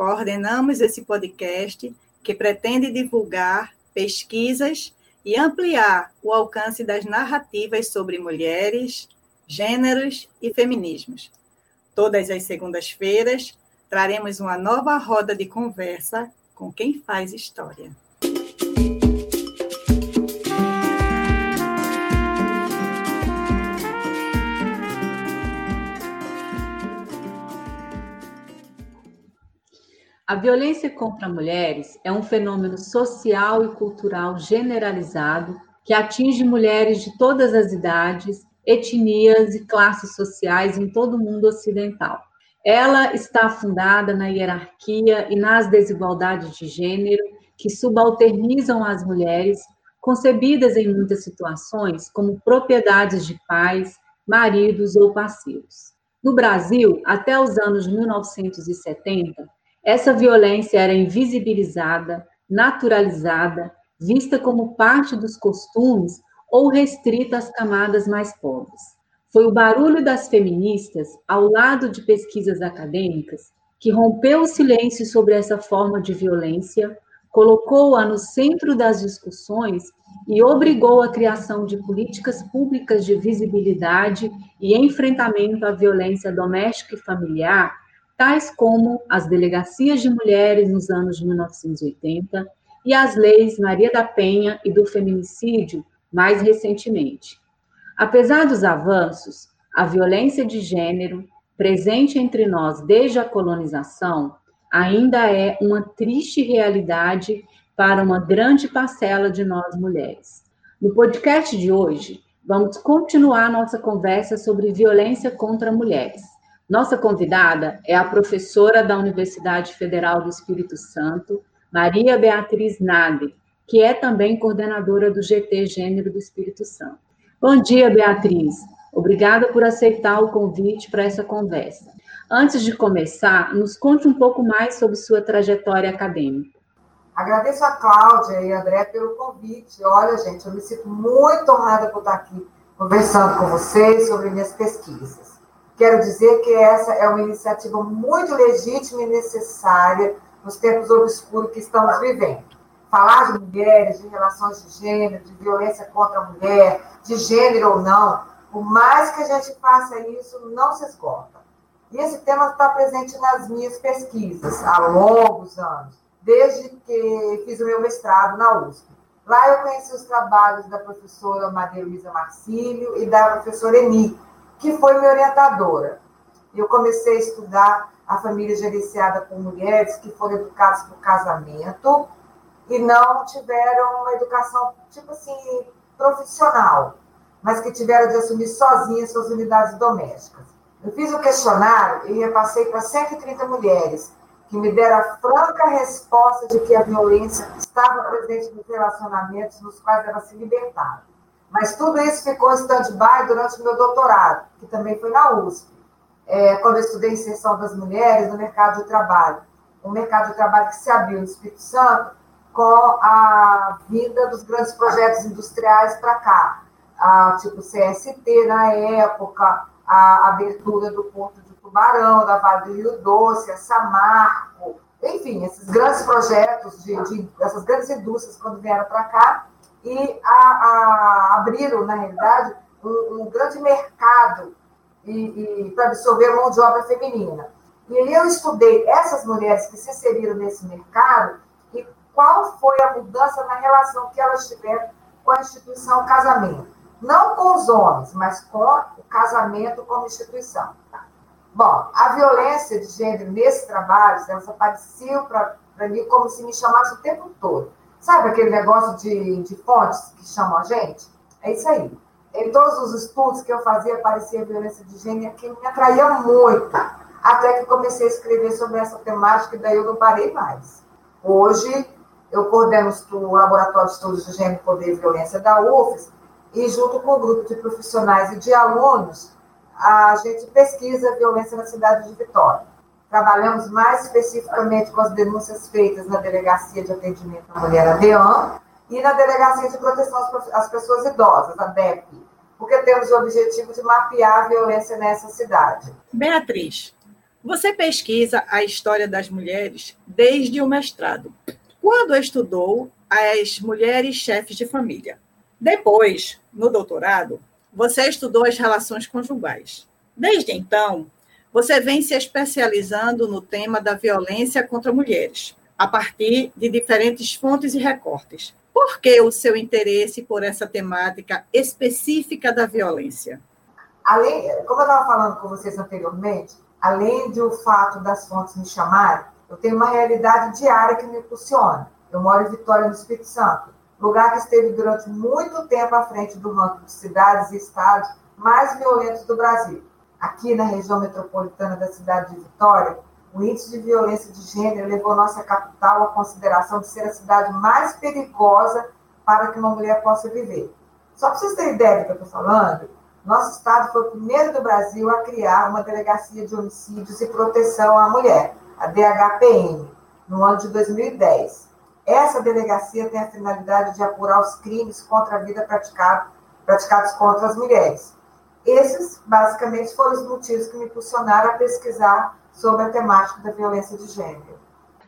coordenamos esse podcast que pretende divulgar pesquisas e ampliar o alcance das narrativas sobre mulheres, gêneros e feminismos. Todas as segundas-feiras, traremos uma nova roda de conversa com quem faz história. A violência contra mulheres é um fenômeno social e cultural generalizado que atinge mulheres de todas as idades, etnias e classes sociais em todo o mundo ocidental. Ela está fundada na hierarquia e nas desigualdades de gênero que subalternizam as mulheres, concebidas em muitas situações como propriedades de pais, maridos ou passivos. No Brasil, até os anos 1970, essa violência era invisibilizada, naturalizada, vista como parte dos costumes ou restrita às camadas mais pobres. Foi o barulho das feministas, ao lado de pesquisas acadêmicas, que rompeu o silêncio sobre essa forma de violência, colocou-a no centro das discussões e obrigou a criação de políticas públicas de visibilidade e enfrentamento à violência doméstica e familiar tais como as delegacias de mulheres nos anos 1980 e as leis Maria da Penha e do feminicídio mais recentemente. Apesar dos avanços, a violência de gênero, presente entre nós desde a colonização, ainda é uma triste realidade para uma grande parcela de nós mulheres. No podcast de hoje, vamos continuar nossa conversa sobre violência contra mulheres. Nossa convidada é a professora da Universidade Federal do Espírito Santo, Maria Beatriz Nade, que é também coordenadora do GT Gênero do Espírito Santo. Bom dia, Beatriz. Obrigada por aceitar o convite para essa conversa. Antes de começar, nos conte um pouco mais sobre sua trajetória acadêmica. Agradeço a Cláudia e a André pelo convite. Olha, gente, eu me sinto muito honrada por estar aqui conversando com vocês sobre minhas pesquisas. Quero dizer que essa é uma iniciativa muito legítima e necessária nos tempos obscuros que estamos vivendo. Falar de mulheres, de relações de gênero, de violência contra a mulher, de gênero ou não, por mais que a gente faça isso, não se esgota. E esse tema está presente nas minhas pesquisas há longos anos, desde que fiz o meu mestrado na USP. Lá eu conheci os trabalhos da professora Maria Luísa Marcílio e da professora Eni, que foi minha orientadora. Eu comecei a estudar a família gerenciada por mulheres que foram educadas por casamento e não tiveram uma educação, tipo assim, profissional, mas que tiveram de assumir sozinhas suas unidades domésticas. Eu fiz o um questionário e repassei para 130 mulheres, que me deram a franca resposta de que a violência estava presente nos relacionamentos nos quais elas se libertaram. Mas tudo isso ficou em stand-by durante o meu doutorado, que também foi na USP, é, quando eu estudei inserção das mulheres no mercado de trabalho. Um mercado de trabalho que se abriu no Espírito Santo com a vinda dos grandes projetos industriais para cá, a, tipo CST na época, a abertura do Porto de Tubarão, da Vale do Rio Doce, a Samarco, enfim, esses grandes projetos, de, de essas grandes indústrias, quando vieram para cá, e a, a, abriram, na realidade, um, um grande mercado e, e para absorver mão de obra feminina. E eu estudei essas mulheres que se inseriram nesse mercado e qual foi a mudança na relação que elas tiveram com a instituição casamento. Não com os homens, mas com o casamento como instituição. Bom, a violência de gênero nesse trabalho, elas apareciam para mim como se me chamasse o tempo todo. Sabe aquele negócio de, de fontes que chamam a gente? É isso aí. Em todos os estudos que eu fazia, aparecia violência de gênero, que me atraía muito. Até que comecei a escrever sobre essa temática e daí eu não parei mais. Hoje, eu coordeno o Laboratório de Estudos de Gênero, Poder e Violência da UFES, e junto com o grupo de profissionais e de alunos, a gente pesquisa a violência na cidade de Vitória. Trabalhamos mais especificamente com as denúncias feitas na Delegacia de Atendimento à Mulher, a DEAN, e na Delegacia de Proteção às Pessoas Idosas, a DEP, porque temos o objetivo de mapear a violência nessa cidade. Beatriz, você pesquisa a história das mulheres desde o mestrado, quando estudou as mulheres chefes de família. Depois, no doutorado, você estudou as relações conjugais. Desde então, você vem se especializando no tema da violência contra mulheres, a partir de diferentes fontes e recortes. Por que o seu interesse por essa temática específica da violência? Além, como eu estava falando com vocês anteriormente, além do fato das fontes me chamarem, eu tenho uma realidade diária que me impulsiona. Eu moro em Vitória, no Espírito Santo, lugar que esteve durante muito tempo à frente do ranking de cidades e estados mais violentos do Brasil. Aqui na região metropolitana da cidade de Vitória, o índice de violência de gênero levou nossa capital à consideração de ser a cidade mais perigosa para que uma mulher possa viver. Só para vocês terem ideia do que eu estou falando, nosso estado foi o primeiro do Brasil a criar uma delegacia de homicídios e proteção à mulher, a DHPM, no ano de 2010. Essa delegacia tem a finalidade de apurar os crimes contra a vida praticado, praticados contra as mulheres. Esses, basicamente, foram os motivos que me impulsionaram a pesquisar sobre a temática da violência de gênero.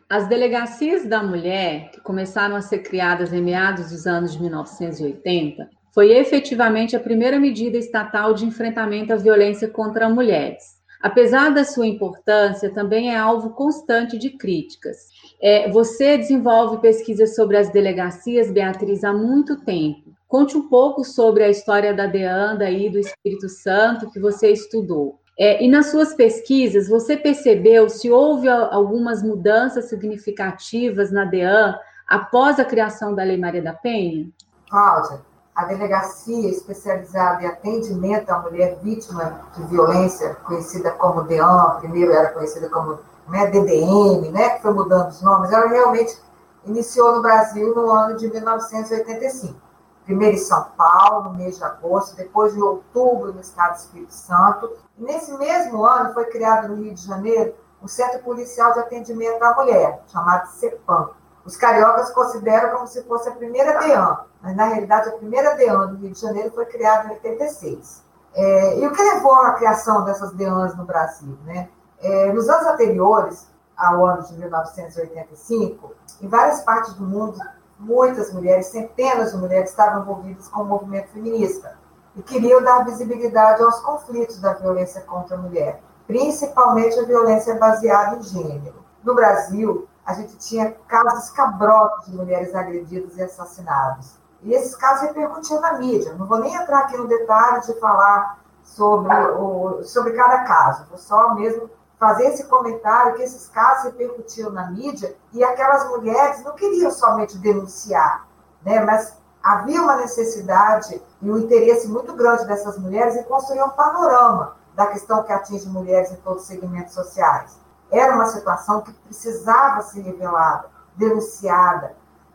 As delegacias da mulher, que começaram a ser criadas em meados dos anos de 1980, foi efetivamente a primeira medida estatal de enfrentamento à violência contra mulheres. Apesar da sua importância, também é alvo constante de críticas. É, você desenvolve pesquisas sobre as delegacias, Beatriz, há muito tempo. Conte um pouco sobre a história da DEANDA e do Espírito Santo que você estudou. É, e nas suas pesquisas, você percebeu se houve algumas mudanças significativas na DEAN após a criação da Lei Maria da Penha? Cláudia, a delegacia especializada em atendimento à mulher vítima de violência, conhecida como DEAN, primeiro era conhecida como né, DDM, né, que foi mudando os nomes, ela realmente iniciou no Brasil no ano de 1985 primeiro em São Paulo, no mês de agosto, depois em outubro no estado do Espírito Santo. E nesse mesmo ano foi criado no Rio de Janeiro o Centro Policial de Atendimento à Mulher, chamado CEPAM. Os cariocas consideram como se fosse a primeira DEAN, mas na realidade a primeira DEAN do Rio de Janeiro foi criada em 86. É, e o que levou à criação dessas DEANs no Brasil? Né? É, nos anos anteriores, ao ano de 1985, em várias partes do mundo muitas mulheres, centenas de mulheres estavam envolvidas com o movimento feminista e queriam dar visibilidade aos conflitos da violência contra a mulher, principalmente a violência baseada em gênero. No Brasil, a gente tinha casos escabrosos de mulheres agredidas e assassinadas. E esses casos repercutiam na mídia. Não vou nem entrar aqui no detalhe de falar sobre, o, sobre cada caso, vou só mesmo fazer esse comentário que esses casos repercutiram na mídia e aquelas mulheres não queriam somente denunciar, né, mas havia uma necessidade e um interesse muito grande dessas mulheres em construir um panorama da questão que atinge mulheres em todos os segmentos sociais. Era uma situação que precisava ser revelada, denunciada,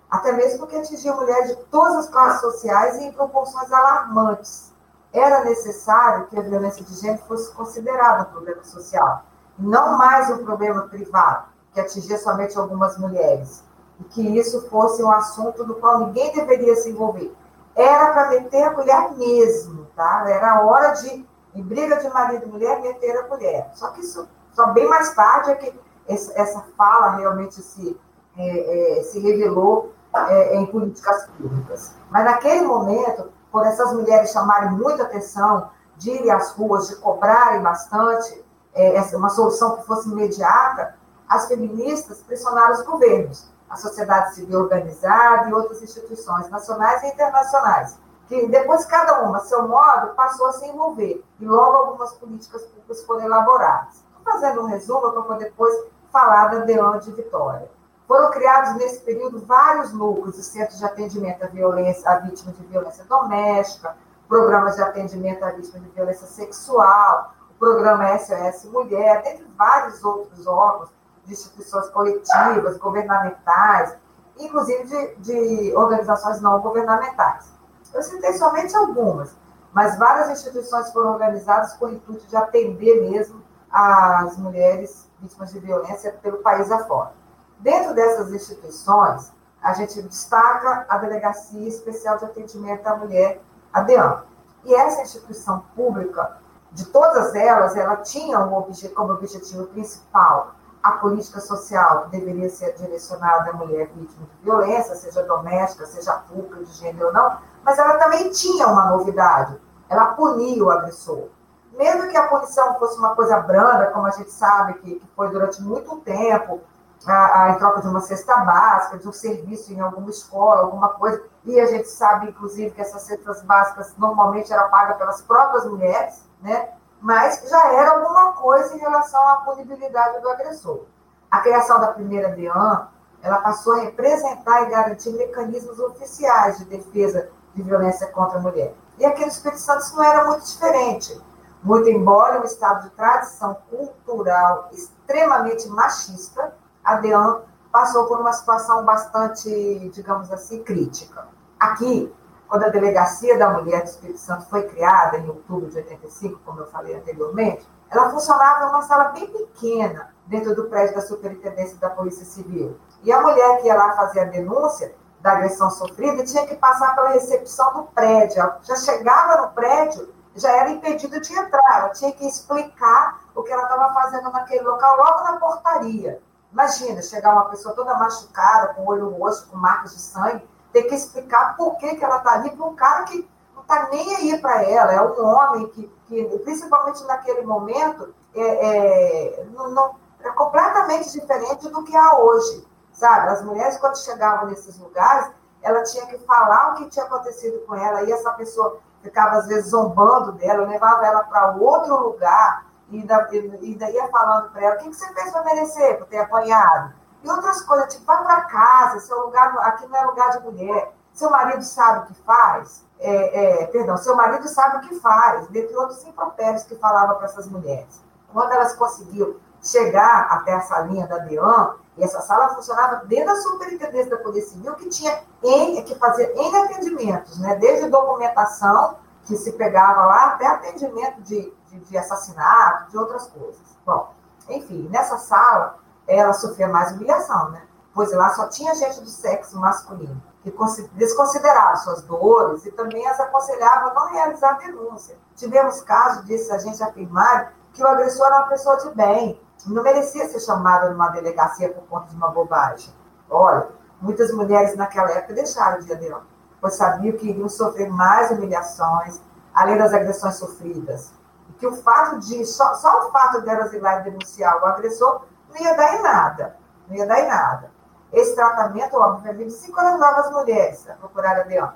até mesmo porque atingia mulheres de todas as classes sociais e em proporções alarmantes. Era necessário que a violência de gênero fosse considerada um problema social não mais um problema privado, que atingia somente algumas mulheres, e que isso fosse um assunto no qual ninguém deveria se envolver. Era para meter a mulher mesmo, tá? Era hora de, em briga de marido e mulher, meter a mulher. Só que isso, só bem mais tarde é que essa fala realmente se, é, é, se revelou é, em políticas públicas. Mas naquele momento, por essas mulheres chamarem muita atenção, de irem às ruas, de cobrarem bastante, é, uma solução que fosse imediata, as feministas pressionaram os governos, a sociedade civil organizada e outras instituições nacionais e internacionais, que depois cada uma, a seu modo, passou a se envolver e logo algumas políticas públicas foram elaboradas. Estou fazendo um resumo para depois falar da DEAN de Vitória. Foram criados nesse período vários núcleos de centros de atendimento à violência, à vítima de violência doméstica, programas de atendimento à vítima de violência sexual, programa SOS Mulher, dentre vários outros órgãos de instituições coletivas, governamentais, inclusive de, de organizações não governamentais. Eu citei somente algumas, mas várias instituições foram organizadas com o intuito de atender mesmo as mulheres vítimas de violência pelo país afora. Dentro dessas instituições, a gente destaca a Delegacia Especial de Atendimento à Mulher, a DEAM. E essa instituição pública, de todas elas, ela tinha um obje como objetivo principal a política social que deveria ser direcionada à mulher vítima de violência, seja doméstica, seja pública, de gênero ou não, mas ela também tinha uma novidade, ela punia o agressor. Mesmo que a punição fosse uma coisa branda, como a gente sabe que, que foi durante muito tempo, a, a, em troca de uma cesta básica, de um serviço em alguma escola, alguma coisa, e a gente sabe, inclusive, que essas cestas básicas normalmente eram pagas pelas próprias mulheres, né? mas já era alguma coisa em relação à punibilidade do agressor. A criação da primeira DEAN, ela passou a representar e garantir mecanismos oficiais de defesa de violência contra a mulher. E aqui no Espírito Santo isso não era muito diferente. Muito embora um estado de tradição cultural extremamente machista, a DEAN passou por uma situação bastante, digamos assim, crítica. Aqui, quando a Delegacia da Mulher do Espírito Santo foi criada, em outubro de 85, como eu falei anteriormente, ela funcionava em uma sala bem pequena, dentro do prédio da Superintendência da Polícia Civil. E a mulher que ia lá fazer a denúncia da agressão sofrida tinha que passar pela recepção do prédio. Ela já chegava no prédio, já era impedida de entrar, ela tinha que explicar o que ela estava fazendo naquele local, logo na portaria. Imagina, chegar uma pessoa toda machucada, com o olho roxo, com marcas de sangue, ter que explicar por que, que ela está ali para um cara que não está nem aí para ela, é um homem que, que, principalmente naquele momento, é, é, não, não, é completamente diferente do que há hoje, sabe? As mulheres, quando chegavam nesses lugares, ela tinha que falar o que tinha acontecido com ela, e essa pessoa ficava, às vezes, zombando dela, levava ela para outro lugar, e ainda ia falando para ela, o que, que você fez para merecer, por ter apanhado? E outras coisas, tipo, vai para casa, seu lugar, aqui não é lugar de mulher. Seu marido sabe o que faz, é, é, perdão, seu marido sabe o que faz, dentre outros impropérios que falava para essas mulheres. Quando elas conseguiam chegar até a salinha da DEAN, e essa sala funcionava dentro da superintendência da Polícia Civil, que tinha N, que fazia N atendimentos, né? desde documentação, que se pegava lá, até atendimento de, de, de assassinato, de outras coisas. Bom, enfim, nessa sala, ela sofria mais humilhação, né? Pois lá só tinha gente do sexo masculino, que desconsiderava suas dores e também as aconselhava a não realizar denúncia. Tivemos casos desses agentes afirmarem que o agressor era uma pessoa de bem, não merecia ser chamado numa delegacia por conta de uma bobagem. Olha, muitas mulheres naquela época deixaram de aderir, pois sabiam que iriam sofrer mais humilhações, além das agressões sofridas. E que o fato de, só, só o fato delas ir lá e denunciar o agressor não ia dar em nada. Não ia dar em nada. Esse tratamento, obviamente, se encorajava as mulheres a procurar a Deon.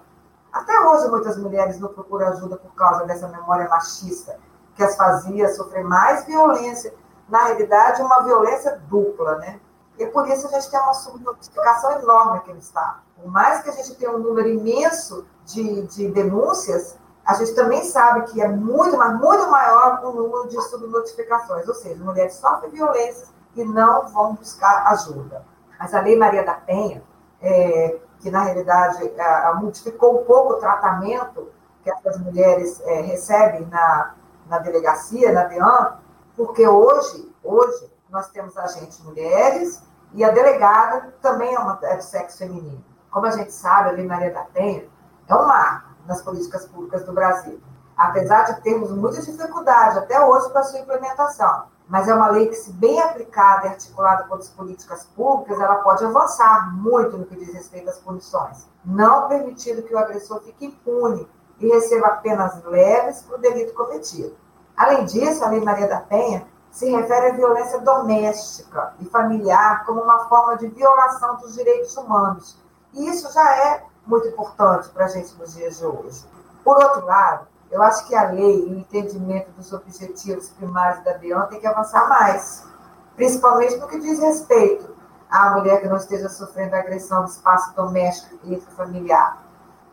Até hoje, muitas mulheres não procuram ajuda por causa dessa memória machista, que as fazia sofrer mais violência. Na realidade, uma violência dupla, né? E por isso a gente tem uma subnotificação enorme aqui no Estado. Por mais que a gente tenha um número imenso de, de denúncias, a gente também sabe que é muito, mas muito maior o número de subnotificações, ou seja, mulheres sofrem violências e não vão buscar ajuda. Mas a Lei Maria da Penha, é, que na realidade modificou um pouco o tratamento que essas mulheres é, recebem na, na delegacia, na DEAN, porque hoje, hoje nós temos agentes mulheres e a delegada também é, uma, é do sexo feminino. Como a gente sabe, a Lei Maria da Penha é um marco nas políticas públicas do Brasil. Apesar de termos muita dificuldade até hoje para sua implementação mas é uma lei que, se bem aplicada e articulada com as políticas públicas, ela pode avançar muito no que diz respeito às punições, não permitindo que o agressor fique impune e receba penas leves por delito cometido. Além disso, a Lei Maria da Penha se refere à violência doméstica e familiar como uma forma de violação dos direitos humanos. E isso já é muito importante para a gente nos dias de hoje. Por outro lado, eu acho que a lei e o entendimento dos objetivos primários da BION tem que avançar mais, principalmente no que diz respeito à mulher que não esteja sofrendo agressão no espaço doméstico e familiar.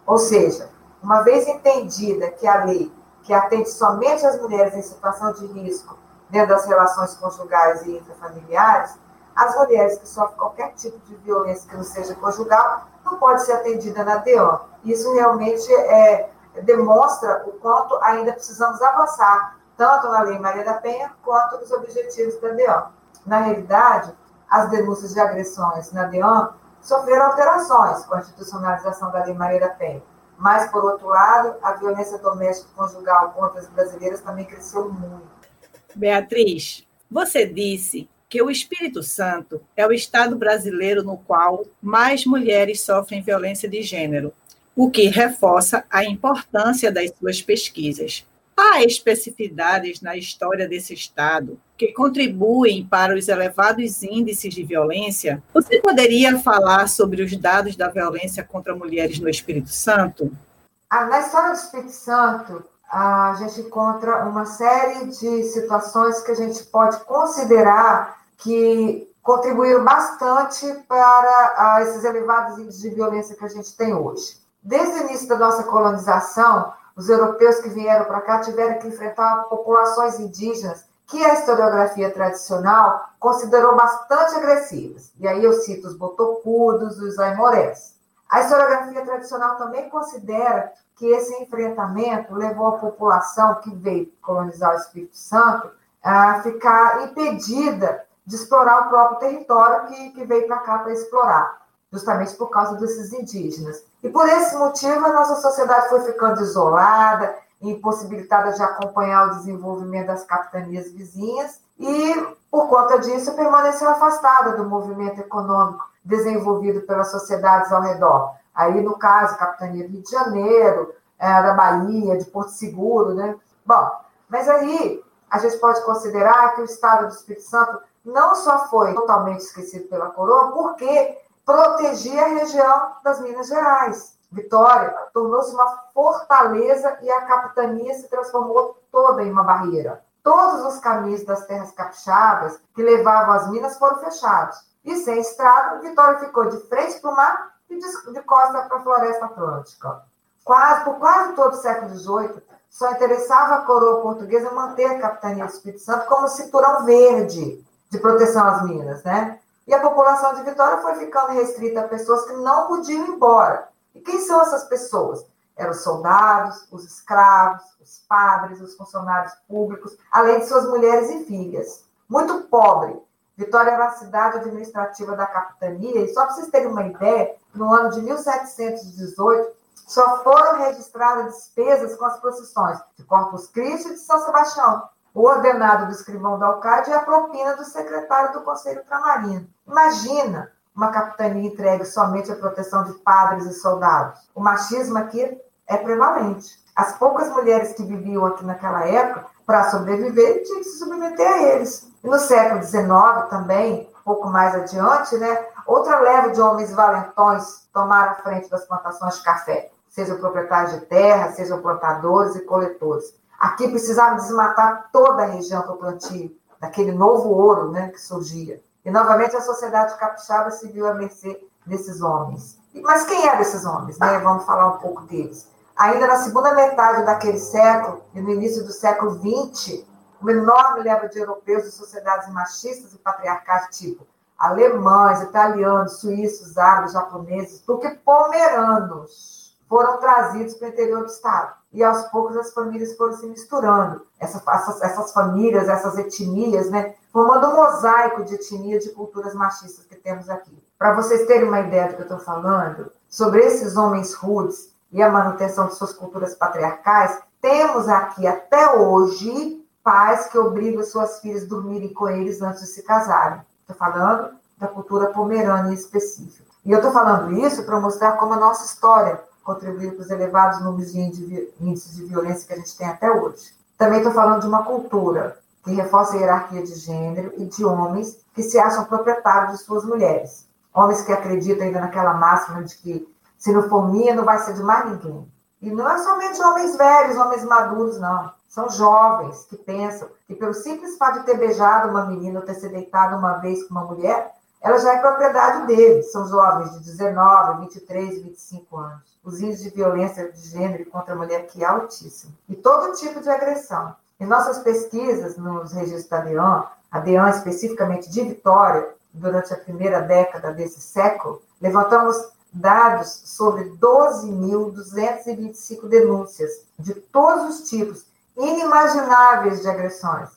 Ou seja, uma vez entendida que a lei que atende somente as mulheres em situação de risco dentro das relações conjugais e intrafamiliares, as mulheres que sofrem qualquer tipo de violência que não seja conjugal não pode ser atendida na DEAN. Isso realmente é, demonstra o quanto ainda precisamos avançar, tanto na Lei Maria da Penha quanto nos objetivos da DEAN. Na realidade, as denúncias de agressões na DEAN sofreram alterações com a institucionalização da Lei Maria da Penha. Mas, por outro lado, a violência doméstica conjugal contra as brasileiras também cresceu muito. Beatriz, você disse que o Espírito Santo é o estado brasileiro no qual mais mulheres sofrem violência de gênero, o que reforça a importância das suas pesquisas. Há especificidades na história desse estado que contribuem para os elevados índices de violência? Você poderia falar sobre os dados da violência contra mulheres no Espírito Santo? Ah, na história do Espírito Santo, a gente encontra uma série de situações que a gente pode considerar que contribuíram bastante para ah, esses elevados índices de violência que a gente tem hoje. Desde o início da nossa colonização, os europeus que vieram para cá tiveram que enfrentar populações indígenas que a historiografia tradicional considerou bastante agressivas. E aí eu cito os botocudos, os aimorés. A historiografia tradicional também considera que esse enfrentamento levou a população que veio colonizar o Espírito Santo a ficar impedida de explorar o próprio território que, que veio para cá para explorar, justamente por causa desses indígenas. E por esse motivo a nossa sociedade foi ficando isolada, impossibilitada de acompanhar o desenvolvimento das capitanias vizinhas e, por conta disso, permaneceu afastada do movimento econômico desenvolvido pelas sociedades ao redor. Aí, no caso, Capitania Rio de Janeiro, é, da Bahia, de Porto Seguro, né? Bom, mas aí a gente pode considerar que o Estado do Espírito Santo não só foi totalmente esquecido pela coroa, porque protegia a região das Minas Gerais. Vitória tornou-se uma fortaleza e a capitania se transformou toda em uma barreira. Todos os caminhos das terras capixabas que levavam às minas foram fechados. E sem estrada, Vitória ficou de frente para o mar e de, de costa para a floresta atlântica. Quase, por quase todo o século XVIII, só interessava a coroa portuguesa manter a capitania do Espírito Santo como cinturão verde de proteção às minas, né? E a população de Vitória foi ficando restrita a pessoas que não podiam ir embora. E quem são essas pessoas? Eram os soldados, os escravos, os padres, os funcionários públicos, além de suas mulheres e filhas. Muito pobre. Vitória era a cidade administrativa da capitania, e só para vocês terem uma ideia, no ano de 1718, só foram registradas despesas com as procissões de Corpus Christi e de São Sebastião, o ordenado do escrivão do alcade e a propina do secretário do Conselho Tramarino. Imagina uma capitania entregue somente à proteção de padres e soldados. O machismo aqui é prevalente. As poucas mulheres que viviam aqui naquela época, para sobreviver, tinham que se submeter a eles. E no século XIX também, um pouco mais adiante, né, outra leva de homens valentões tomaram a frente das plantações de café, sejam proprietários de terra, sejam plantadores e coletores. Aqui precisava desmatar toda a região para o plantio daquele novo ouro né, que surgia. E novamente a sociedade capixaba se viu à mercê desses homens. Mas quem eram esses homens? Né? Vamos falar um pouco deles. Ainda na segunda metade daquele século, e no início do século XX, uma enorme leva de europeus de sociedades machistas e patriarcais, tipo alemães, italianos, suíços, árabes, japoneses, do que pomeranos, foram trazidos para o interior do estado e aos poucos as famílias foram se misturando. Essa, essas, essas famílias, essas etnias, né? Formando um mosaico de etnias, de culturas machistas que temos aqui. Para vocês terem uma ideia do que eu estou falando, sobre esses homens rudes e a manutenção de suas culturas patriarcais, temos aqui até hoje pais que obrigam suas filhas a dormirem com eles antes de se casarem. Estou falando da cultura pomerana em específico. E eu estou falando isso para mostrar como a nossa história contribuir para os elevados números de índices de violência que a gente tem até hoje. Também estou falando de uma cultura que reforça a hierarquia de gênero e de homens que se acham proprietários de suas mulheres. Homens que acreditam ainda naquela máxima de que se não for minha, não vai ser de mais ninguém. E não é somente homens velhos, homens maduros, não. São jovens que pensam que pelo simples fato de ter beijado uma menina ou ter se deitado uma vez com uma mulher, ela já é propriedade deles. São jovens de 19, 23, 25 anos os índices de violência de gênero contra a mulher aqui é altíssimo. E todo tipo de agressão. Em nossas pesquisas nos registros da DEAN, a especificamente de Vitória, durante a primeira década desse século, levantamos dados sobre 12.225 denúncias de todos os tipos, inimagináveis de agressões.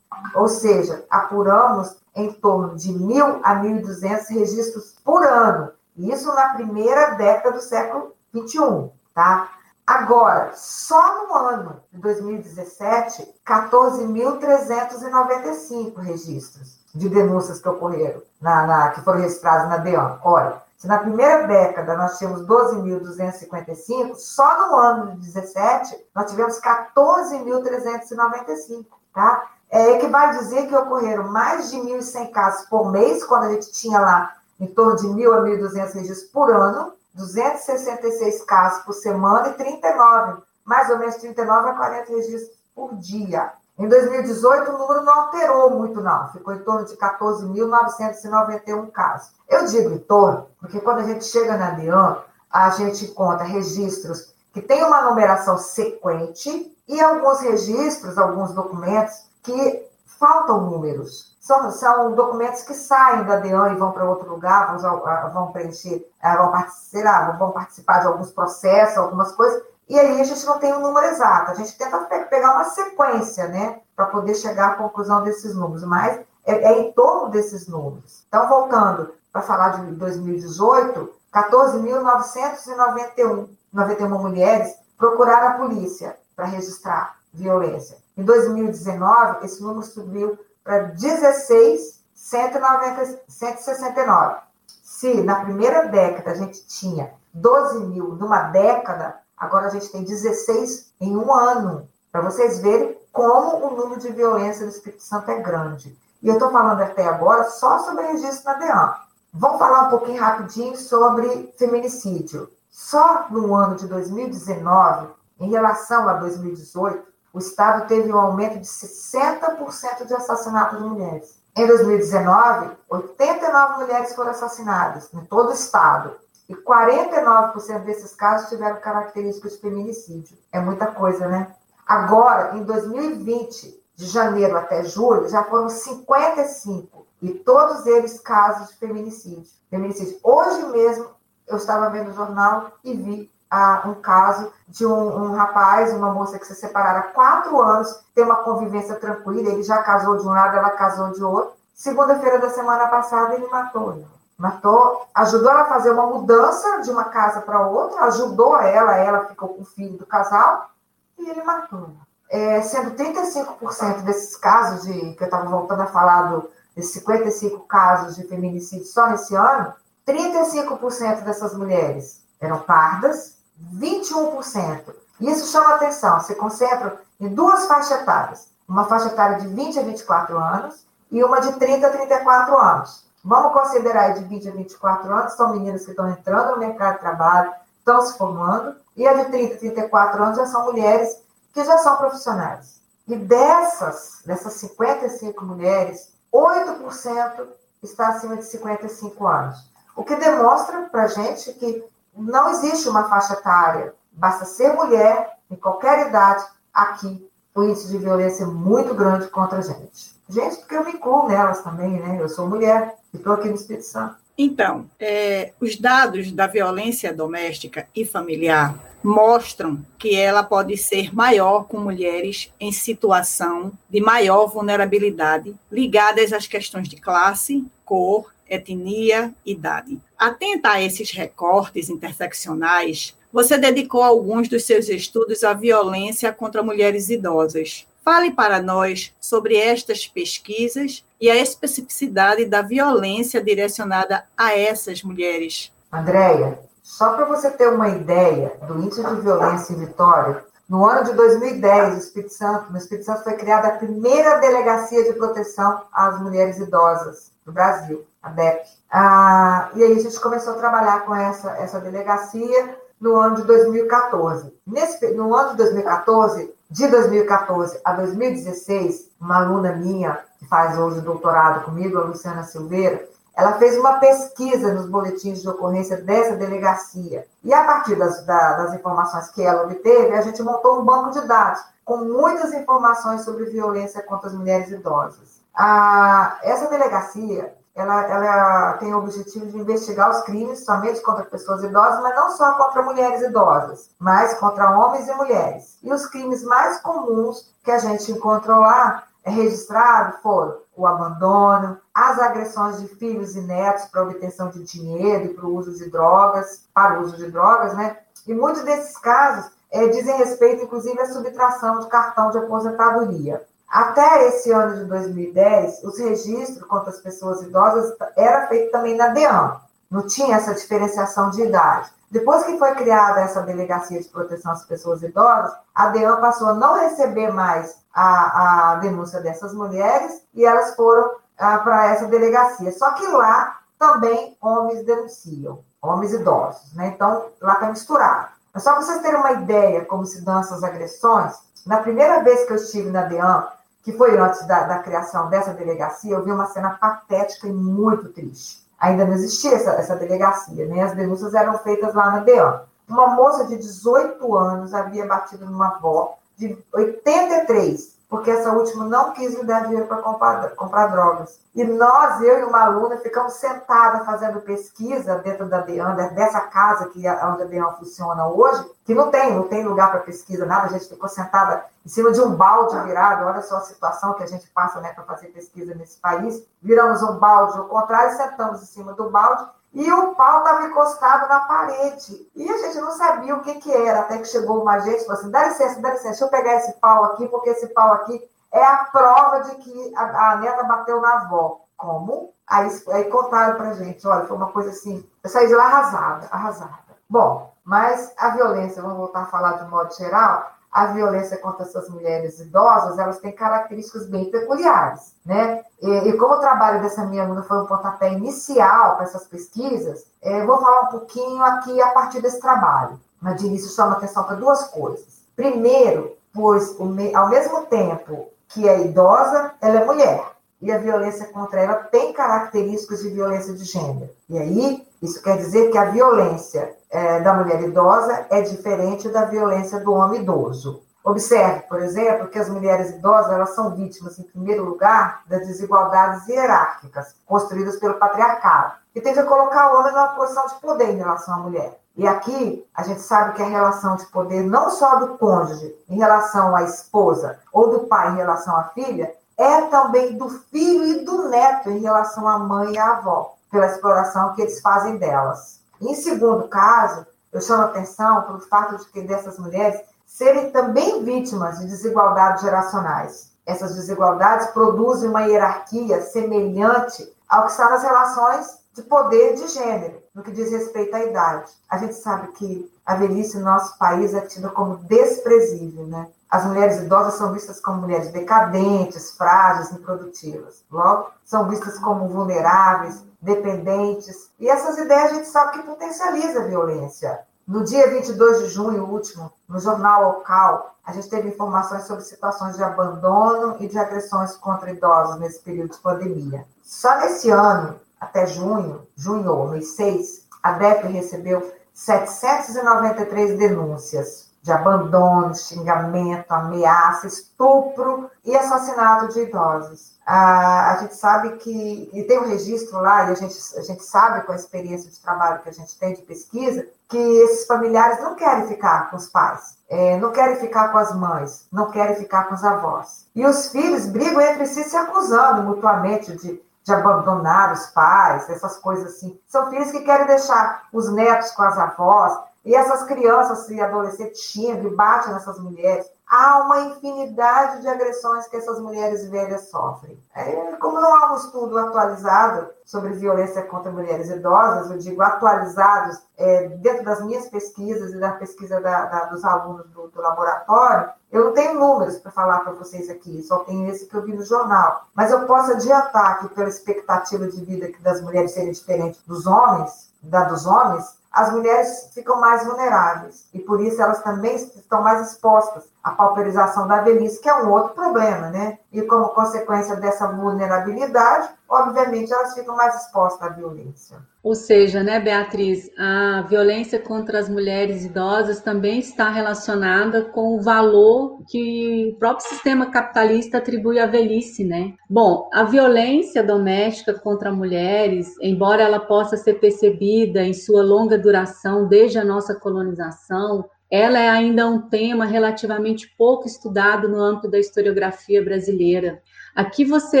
Ou seja, apuramos em torno de 1.000 a 1.200 registros por ano. Isso na primeira década do século XXI, tá? Agora, só no ano de 2017, 14.395 registros de denúncias que ocorreram, na, na, que foram registradas na DEAN. Olha, se na primeira década nós tínhamos 12.255, só no ano de 17 nós tivemos 14.395, tá? É, equivale a dizer que ocorreram mais de 1.100 casos por mês, quando a gente tinha lá em torno de 1.000 a 1.200 registros por ano, 266 casos por semana e 39, mais ou menos 39 a 40 registros por dia. Em 2018, o número não alterou muito, não. Ficou em torno de 14.991 casos. Eu digo em torno, porque quando a gente chega na DEAN, a gente conta registros que têm uma numeração sequente e alguns registros, alguns documentos que faltam números. São, são documentos que saem da DEAN e vão para outro lugar, vão, ah, vão preencher, ah, vão participar, vão participar de alguns processos, algumas coisas, e aí a gente não tem um número exato. A gente tenta pegar uma sequência, né, para poder chegar à conclusão desses números, mas é, é em torno desses números. Então, voltando para falar de 2018, 14.991 91 mulheres procuraram a polícia para registrar violência. Em 2019, esse número subiu para 16.169. Se na primeira década a gente tinha 12 mil numa década, agora a gente tem 16 em um ano. Para vocês verem como o número de violência no Espírito Santo é grande. E eu estou falando até agora só sobre registro na DEAN. Vamos falar um pouquinho rapidinho sobre feminicídio. Só no ano de 2019, em relação a 2018, o Estado teve um aumento de 60% de assassinatos de mulheres. Em 2019, 89 mulheres foram assassinadas em todo o Estado. E 49% desses casos tiveram características de feminicídio. É muita coisa, né? Agora, em 2020, de janeiro até julho, já foram 55. E todos eles casos de feminicídio. feminicídio. Hoje mesmo, eu estava vendo o jornal e vi ah, um caso de um, um, rapaz, uma moça que se separaram há quatro anos, tem uma convivência tranquila, ele já casou de um lado, ela casou de outro. Segunda-feira da semana passada, ele matou. Matou, ajudou ela a fazer uma mudança de uma casa para outra, ajudou ela, ela ficou com o filho do casal e ele matou. É, sendo 35% desses casos de que eu estava voltando a falar do, desses 55 casos de feminicídio só nesse ano, 35% dessas mulheres eram pardas 21%. Isso chama atenção, se concentra em duas faixas etárias, uma faixa etária de 20 a 24 anos e uma de 30 a 34 anos. Vamos considerar de 20 a 24 anos, são meninas que estão entrando no mercado de trabalho, estão se formando, e a de 30 a 34 anos já são mulheres que já são profissionais. E dessas, dessas 55 mulheres, 8% está acima de 55 anos. O que demonstra para a gente que não existe uma faixa etária. Basta ser mulher, em qualquer idade, aqui, o índice de violência é muito grande contra a gente. Gente, porque eu me incluo nelas também, né? Eu sou mulher e estou aqui no Espírito Santo. Então, é, os dados da violência doméstica e familiar mostram que ela pode ser maior com mulheres em situação de maior vulnerabilidade, ligadas às questões de classe, cor, etnia, idade. Atenta a esses recortes interseccionais, você dedicou alguns dos seus estudos à violência contra mulheres idosas. Fale para nós sobre estas pesquisas e a especificidade da violência direcionada a essas mulheres. Andréia, só para você ter uma ideia do índice de violência em Vitória, no ano de 2010, no Espírito Santo, no Espírito Santo foi criada a primeira delegacia de proteção às mulheres idosas do Brasil, a DEP. Ah, e aí a gente começou a trabalhar com essa, essa delegacia no ano de 2014. Nesse, no ano de 2014, de 2014 a 2016, uma aluna minha, que faz hoje doutorado comigo, a Luciana Silveira, ela fez uma pesquisa nos boletins de ocorrência dessa delegacia. E a partir das, da, das informações que ela obteve, a gente montou um banco de dados com muitas informações sobre violência contra as mulheres idosas. A, essa delegacia ela, ela tem o objetivo de investigar os crimes somente contra pessoas idosas, mas não só contra mulheres idosas, mas contra homens e mulheres. E os crimes mais comuns que a gente encontrou lá é registrado foram o abandono, as agressões de filhos e netos para obtenção de dinheiro e para o uso de drogas, para o uso de drogas, né? E muitos desses casos é, dizem respeito, inclusive, à subtração de cartão de aposentadoria. Até esse ano de 2010, os registros contra as pessoas idosas era feito também na DEAM. Não tinha essa diferenciação de idade. Depois que foi criada essa delegacia de proteção às pessoas idosas, a DEAM passou a não receber mais a, a denúncia dessas mulheres e elas foram ah, para essa delegacia. Só que lá também homens denunciam, homens idosos, né? Então lá está misturado. Mas só para vocês terem uma ideia como se dão essas agressões, na primeira vez que eu estive na DEAM, que foi antes da, da, criação dessa delegacia, eu vi uma cena patética e muito triste. Ainda não existia essa, essa delegacia, né? As denúncias eram feitas lá na DEAN. Uma moça de 18 anos havia batido numa avó de 83 porque essa última não quis me dar dinheiro para comprar, comprar drogas. E nós, eu e uma aluna, ficamos sentadas fazendo pesquisa dentro da DEAN, dessa casa que é onde a DEAN funciona hoje, que não tem, não tem lugar para pesquisa, nada, a gente ficou sentada em cima de um balde virado, olha só a situação que a gente passa né, para fazer pesquisa nesse país. Viramos um balde ao contrário, sentamos em cima do balde e o pau estava encostado na parede. E a gente não sabia o que, que era, até que chegou uma gente e falou assim: dá licença, dá licença, deixa eu pegar esse pau aqui, porque esse pau aqui é a prova de que a, a neta bateu na avó. Como? Aí, aí contaram pra gente: olha, foi uma coisa assim. Eu saí de lá arrasada, arrasada. Bom, mas a violência, vamos voltar a falar de modo geral, a violência contra essas mulheres idosas, elas têm características bem peculiares, né? E, e como o trabalho dessa minha aluna foi um pontapé inicial para essas pesquisas, é, vou falar um pouquinho aqui a partir desse trabalho. Mas de início chama atenção para duas coisas. Primeiro, pois ao mesmo tempo que é idosa, ela é mulher. E a violência contra ela tem características de violência de gênero. E aí, isso quer dizer que a violência é, da mulher idosa é diferente da violência do homem idoso. Observe, por exemplo, que as mulheres idosas elas são vítimas, em primeiro lugar, das desigualdades hierárquicas construídas pelo patriarcado, que tende a colocar o homem numa posição de poder em relação à mulher. E aqui a gente sabe que a relação de poder, não só do cônjuge em relação à esposa ou do pai em relação à filha, é também do filho e do neto em relação à mãe e à avó pela exploração que eles fazem delas. Em segundo caso, eu chamo atenção para o fato de que dessas mulheres serem também vítimas de desigualdades geracionais. Essas desigualdades produzem uma hierarquia semelhante ao que está nas relações de poder de gênero, no que diz respeito à idade. A gente sabe que a velhice no nosso país é tida como desprezível, né? As mulheres idosas são vistas como mulheres decadentes, frágeis, improdutivas. Logo, são vistas como vulneráveis, dependentes. E essas ideias a gente sabe que potencializa a violência. No dia 22 de junho último, no jornal local, a gente teve informações sobre situações de abandono e de agressões contra idosos nesse período de pandemia. Só nesse ano, até junho, junho, mês 6, a DEP recebeu 793 denúncias de abandono, xingamento, ameaça, estupro e assassinato de idosos. Ah, a gente sabe que, e tem um registro lá, e a gente, a gente sabe com a experiência de trabalho que a gente tem de pesquisa, que esses familiares não querem ficar com os pais, é, não querem ficar com as mães, não querem ficar com os avós. E os filhos brigam entre si se acusando mutuamente de de abandonar os pais, essas coisas assim. São filhos que querem deixar os netos com as avós, e essas crianças e adolescentes xingam e batem nessas mulheres. Há uma infinidade de agressões que essas mulheres velhas sofrem. É, como não há um estudo atualizado sobre violência contra mulheres idosas, eu digo atualizados é, dentro das minhas pesquisas e da pesquisa da, da, dos alunos do, do laboratório, eu não tenho números para falar para vocês aqui, só tenho esse que eu vi no jornal. Mas eu posso adiantar que, pela expectativa de vida das mulheres serem diferente dos homens, da dos homens, as mulheres ficam mais vulneráveis. E por isso elas também estão mais expostas a pauperização da velhice, que é um outro problema, né? E como consequência dessa vulnerabilidade, obviamente elas ficam mais expostas à violência. Ou seja, né, Beatriz, a violência contra as mulheres idosas também está relacionada com o valor que o próprio sistema capitalista atribui à velhice, né? Bom, a violência doméstica contra mulheres, embora ela possa ser percebida em sua longa duração desde a nossa colonização, ela é ainda um tema relativamente pouco estudado no âmbito da historiografia brasileira. A que você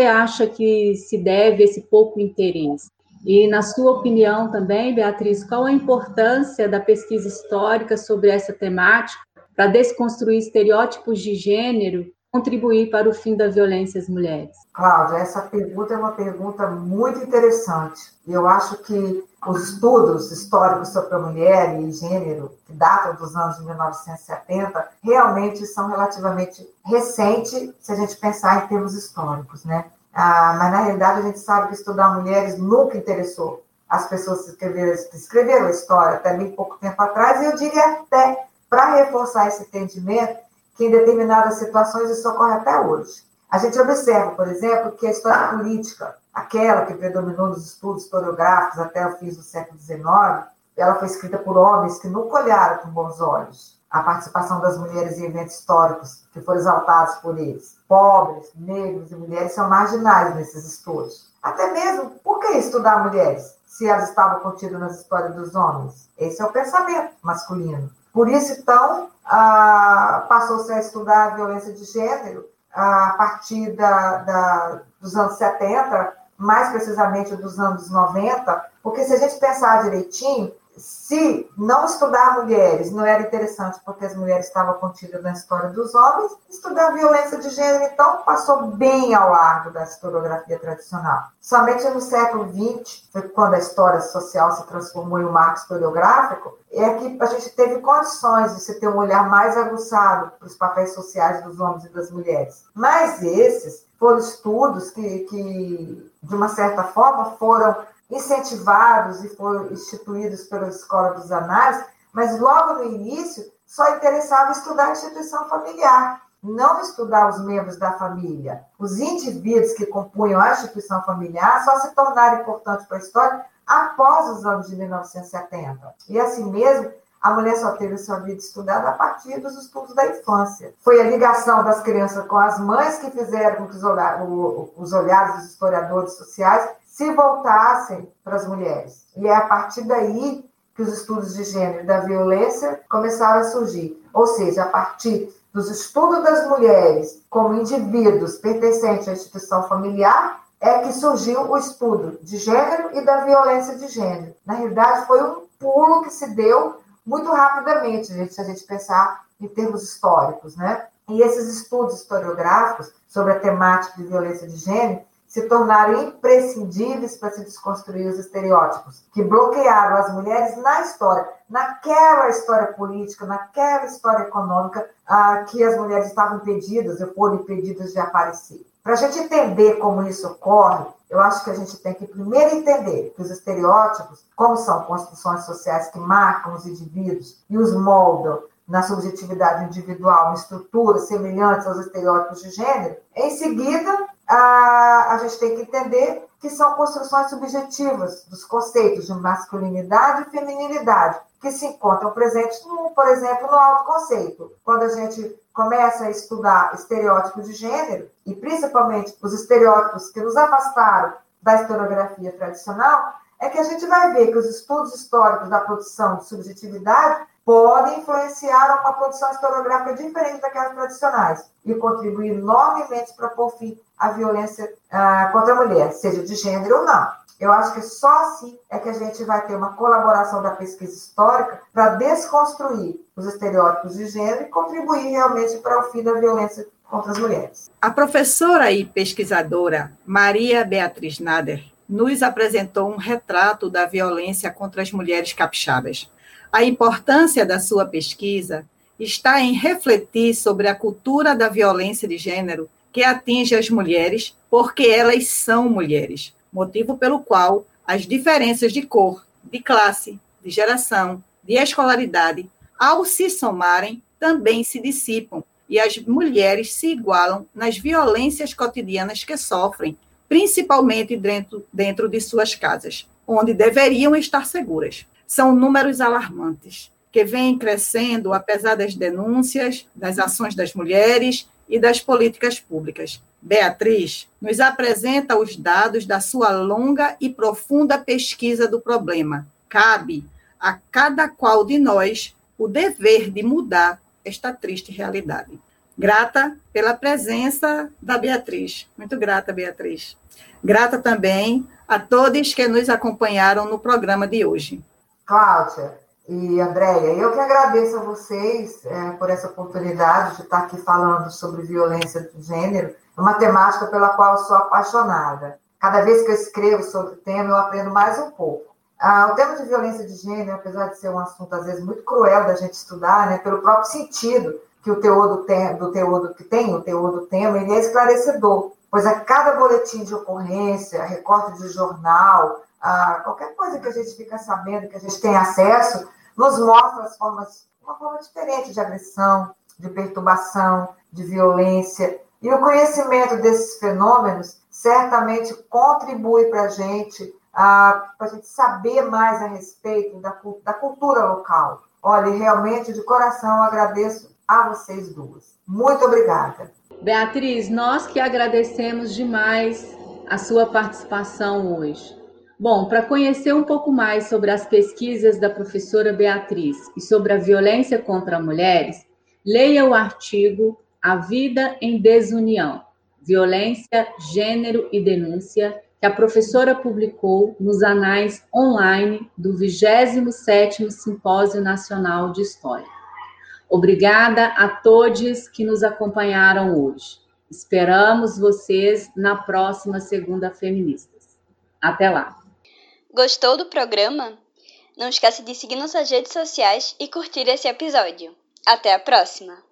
acha que se deve esse pouco interesse? E, na sua opinião também, Beatriz, qual a importância da pesquisa histórica sobre essa temática para desconstruir estereótipos de gênero contribuir para o fim da violência às mulheres? Cláudia, essa pergunta é uma pergunta muito interessante. Eu acho que os estudos históricos sobre a mulher e gênero, que datam dos anos de 1970, realmente são relativamente recentes, se a gente pensar em termos históricos, né? Ah, mas, na realidade, a gente sabe que estudar mulheres nunca interessou as pessoas que escreveram, que escreveram a história até bem pouco tempo atrás, e eu diria até, para reforçar esse entendimento, que em determinadas situações isso ocorre até hoje. A gente observa, por exemplo, que a história política, aquela que predominou nos estudos historiográficos até o fim do século XIX, ela foi escrita por homens que nunca olharam com bons olhos a participação das mulheres em eventos históricos que foram exaltados por eles. Pobres, negros e mulheres são marginais nesses estudos. Até mesmo, por que estudar mulheres se elas estavam contidas nas histórias dos homens? Esse é o pensamento masculino. Por isso, então, ah, passou-se a estudar a violência de gênero a partir da, da, dos anos 70, mais precisamente dos anos 90, porque se a gente pensar direitinho, se não estudar mulheres não era interessante porque as mulheres estavam contidas na história dos homens, estudar violência de gênero, então, passou bem ao largo da historiografia tradicional. Somente no século XX, quando a história social se transformou em um marco historiográfico, é que a gente teve condições de se ter um olhar mais aguçado para os papéis sociais dos homens e das mulheres. Mas esses foram estudos que, que de uma certa forma, foram incentivados e foram instituídos pela Escola dos Análises, mas logo no início só interessava estudar a instituição familiar, não estudar os membros da família. Os indivíduos que compunham a instituição familiar só se tornaram importantes para a história após os anos de 1970. E assim mesmo, a mulher só teve sua vida estudada a partir dos estudos da infância. Foi a ligação das crianças com as mães que fizeram com que os olhares dos historiadores sociais se voltassem para as mulheres. E é a partir daí que os estudos de gênero e da violência começaram a surgir. Ou seja, a partir dos estudos das mulheres como indivíduos pertencentes à instituição familiar, é que surgiu o estudo de gênero e da violência de gênero. Na realidade, foi um pulo que se deu muito rapidamente, gente, se a gente pensar em termos históricos, né? E esses estudos historiográficos sobre a temática de violência de gênero se tornaram imprescindíveis para se desconstruir os estereótipos que bloquearam as mulheres na história, naquela história política, naquela história econômica, ah, que as mulheres estavam impedidas ou foram impedidas de aparecer. Para a gente entender como isso ocorre, eu acho que a gente tem que primeiro entender que os estereótipos, como são construções sociais que marcam os indivíduos e os moldam na subjetividade individual, em estruturas semelhantes aos estereótipos de gênero, em seguida a, a gente tem que entender que são construções subjetivas dos conceitos de masculinidade e feminilidade, que se encontram presentes, no, por exemplo, no autoconceito. Quando a gente começa a estudar estereótipos de gênero, e principalmente os estereótipos que nos afastaram da historiografia tradicional, é que a gente vai ver que os estudos históricos da produção de subjetividade podem influenciar uma produção historiográfica diferente daquelas tradicionais e contribuir enormemente para pôr fim à violência ah, contra a mulher, seja de gênero ou não. Eu acho que só assim é que a gente vai ter uma colaboração da pesquisa histórica para desconstruir os estereótipos de gênero e contribuir realmente para o fim da violência contra as mulheres. A professora e pesquisadora Maria Beatriz Nader nos apresentou um retrato da violência contra as mulheres capixabas. A importância da sua pesquisa está em refletir sobre a cultura da violência de gênero que atinge as mulheres porque elas são mulheres, motivo pelo qual as diferenças de cor, de classe, de geração, de escolaridade, ao se somarem, também se dissipam, e as mulheres se igualam nas violências cotidianas que sofrem, principalmente dentro, dentro de suas casas, onde deveriam estar seguras. São números alarmantes, que vêm crescendo apesar das denúncias, das ações das mulheres e das políticas públicas. Beatriz nos apresenta os dados da sua longa e profunda pesquisa do problema. Cabe a cada qual de nós o dever de mudar esta triste realidade. Grata pela presença da Beatriz. Muito grata, Beatriz. Grata também a todos que nos acompanharam no programa de hoje. Cláudia e Andréia, eu que agradeço a vocês é, por essa oportunidade de estar aqui falando sobre violência de gênero, uma temática pela qual sou apaixonada. Cada vez que eu escrevo sobre o tema, eu aprendo mais um pouco. Ah, o tema de violência de gênero, apesar de ser um assunto às vezes muito cruel da gente estudar, né, pelo próprio sentido que o teor do, te do teor que tem, o teor do tema, ele é esclarecedor, pois a cada boletim de ocorrência, recorte de jornal, ah, qualquer coisa que a gente fica sabendo, que a gente tem acesso, nos mostra as formas, uma forma diferente de agressão, de perturbação, de violência. E o conhecimento desses fenômenos certamente contribui para a gente ah, para a gente saber mais a respeito da, da cultura local. Olha, realmente, de coração, agradeço a vocês duas. Muito obrigada. Beatriz, nós que agradecemos demais a sua participação hoje. Bom, para conhecer um pouco mais sobre as pesquisas da professora Beatriz e sobre a violência contra mulheres, leia o artigo A Vida em Desunião: Violência, Gênero e Denúncia que a professora publicou nos anais online do 27º Simpósio Nacional de História. Obrigada a todos que nos acompanharam hoje. Esperamos vocês na próxima Segunda Feministas. Até lá. Gostou do programa? Não esqueça de seguir nossas redes sociais e curtir esse episódio. Até a próxima!